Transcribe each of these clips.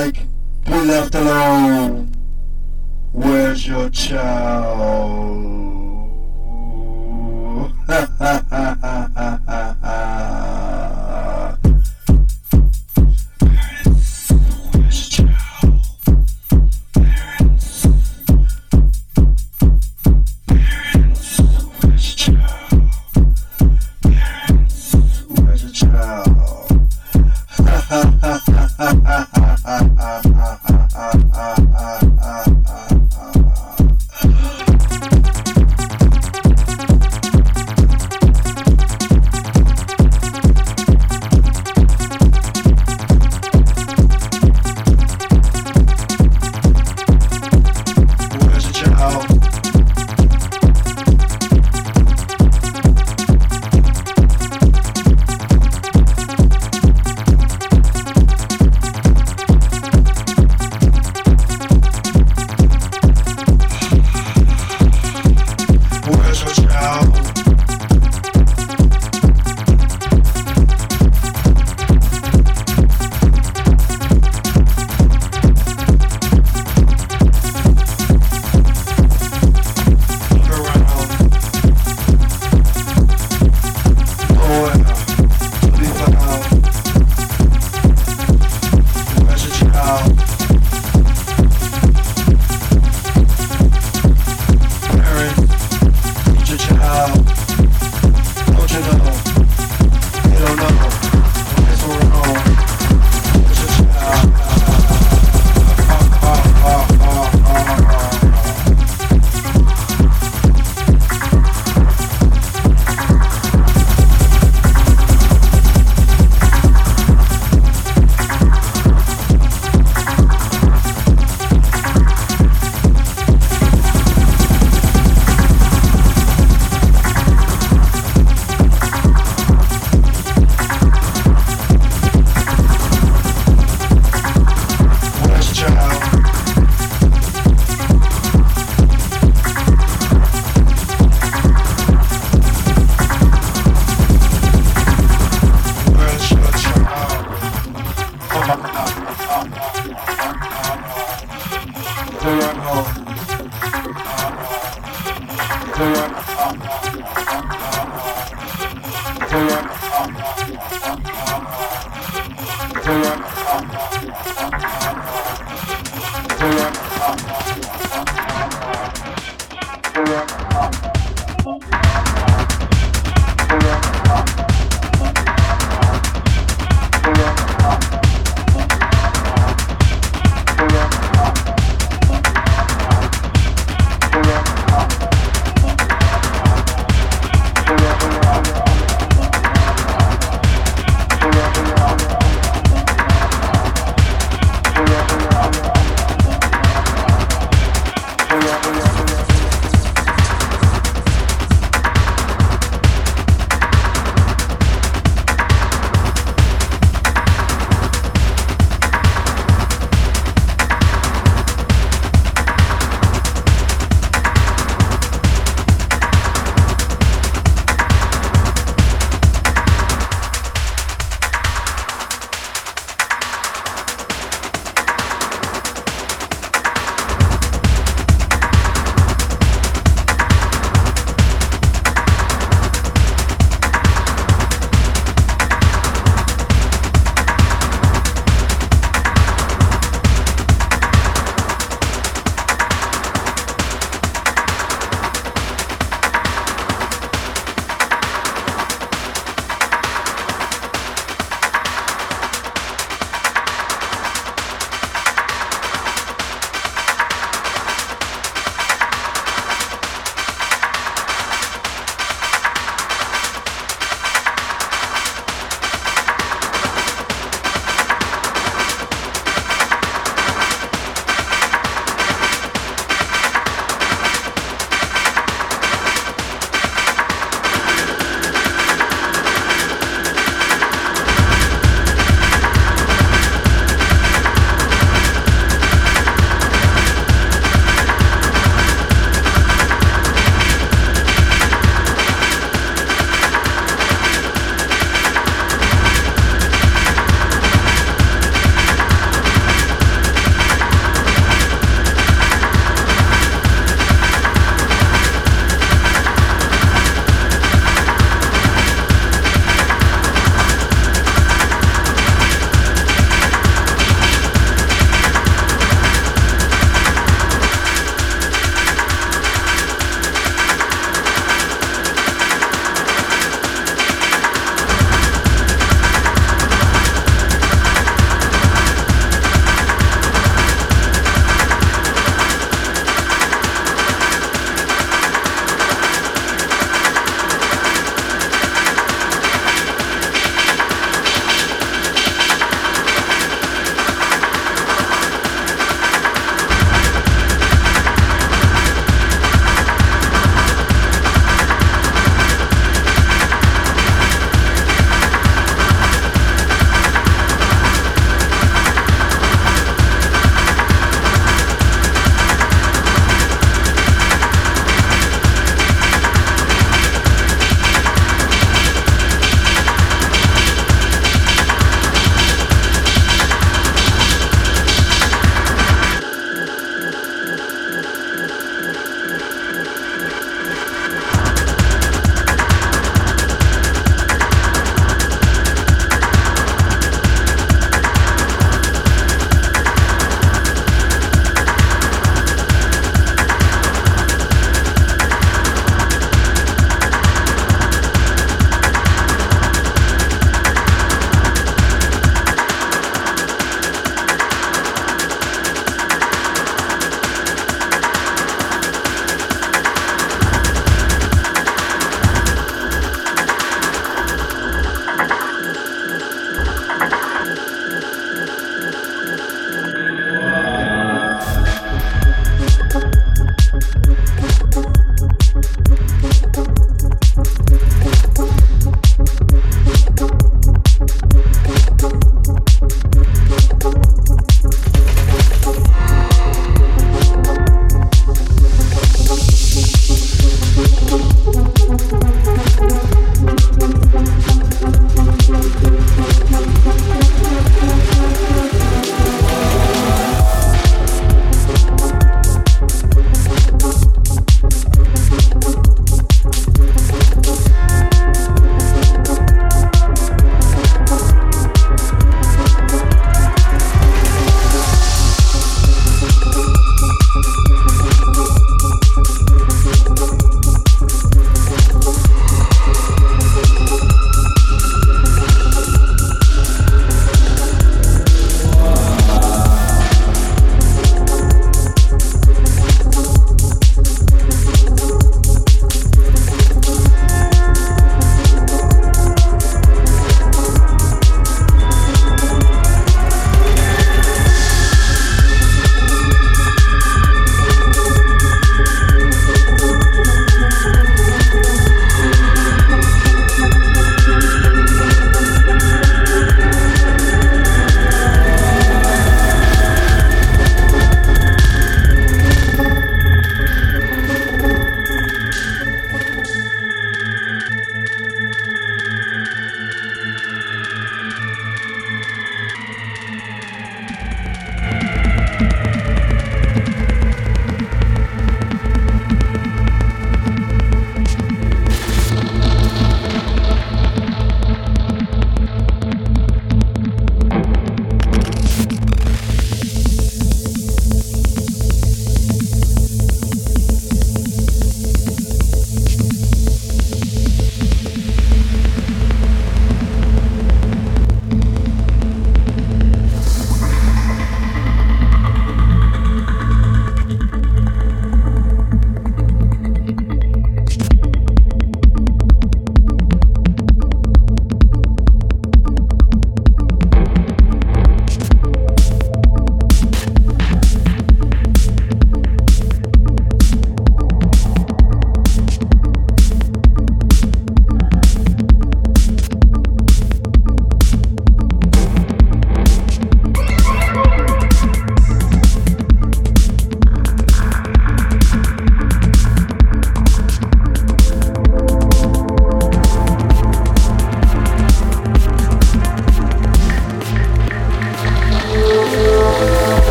like be left alone. Where's your child?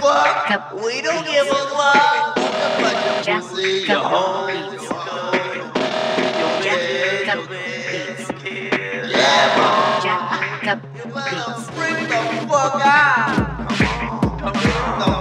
Fuck. We don't give a fuck about your pussy, your home, your car, your bed, your bed, your kids. Yeah, mom. You better spring the fuck out. Come on, come on.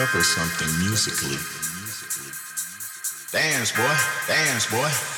Discover something musically. Dance, boy, dance, boy.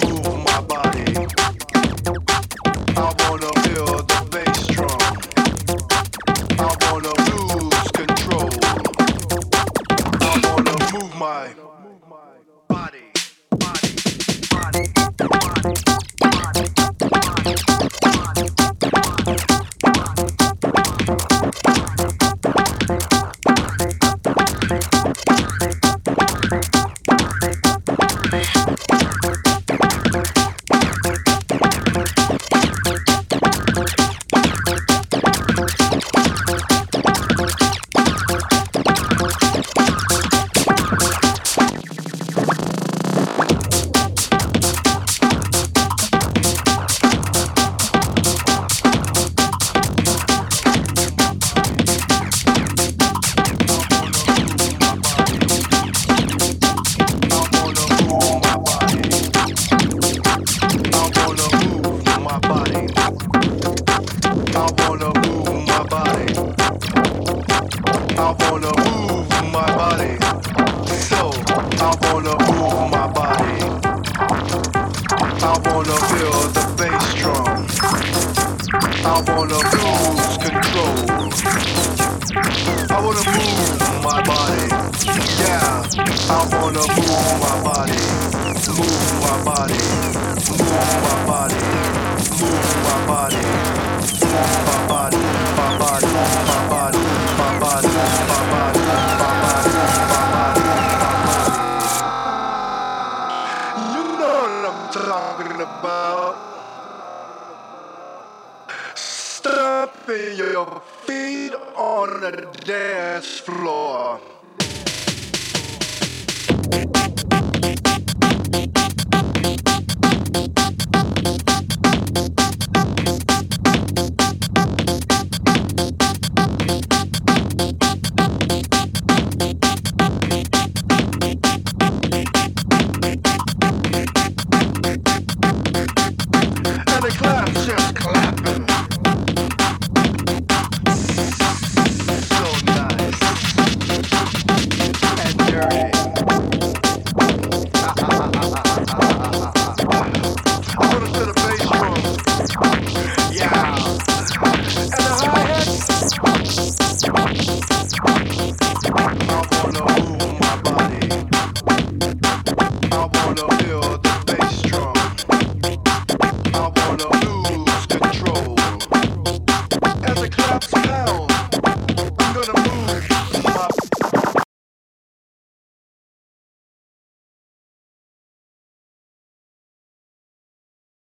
move.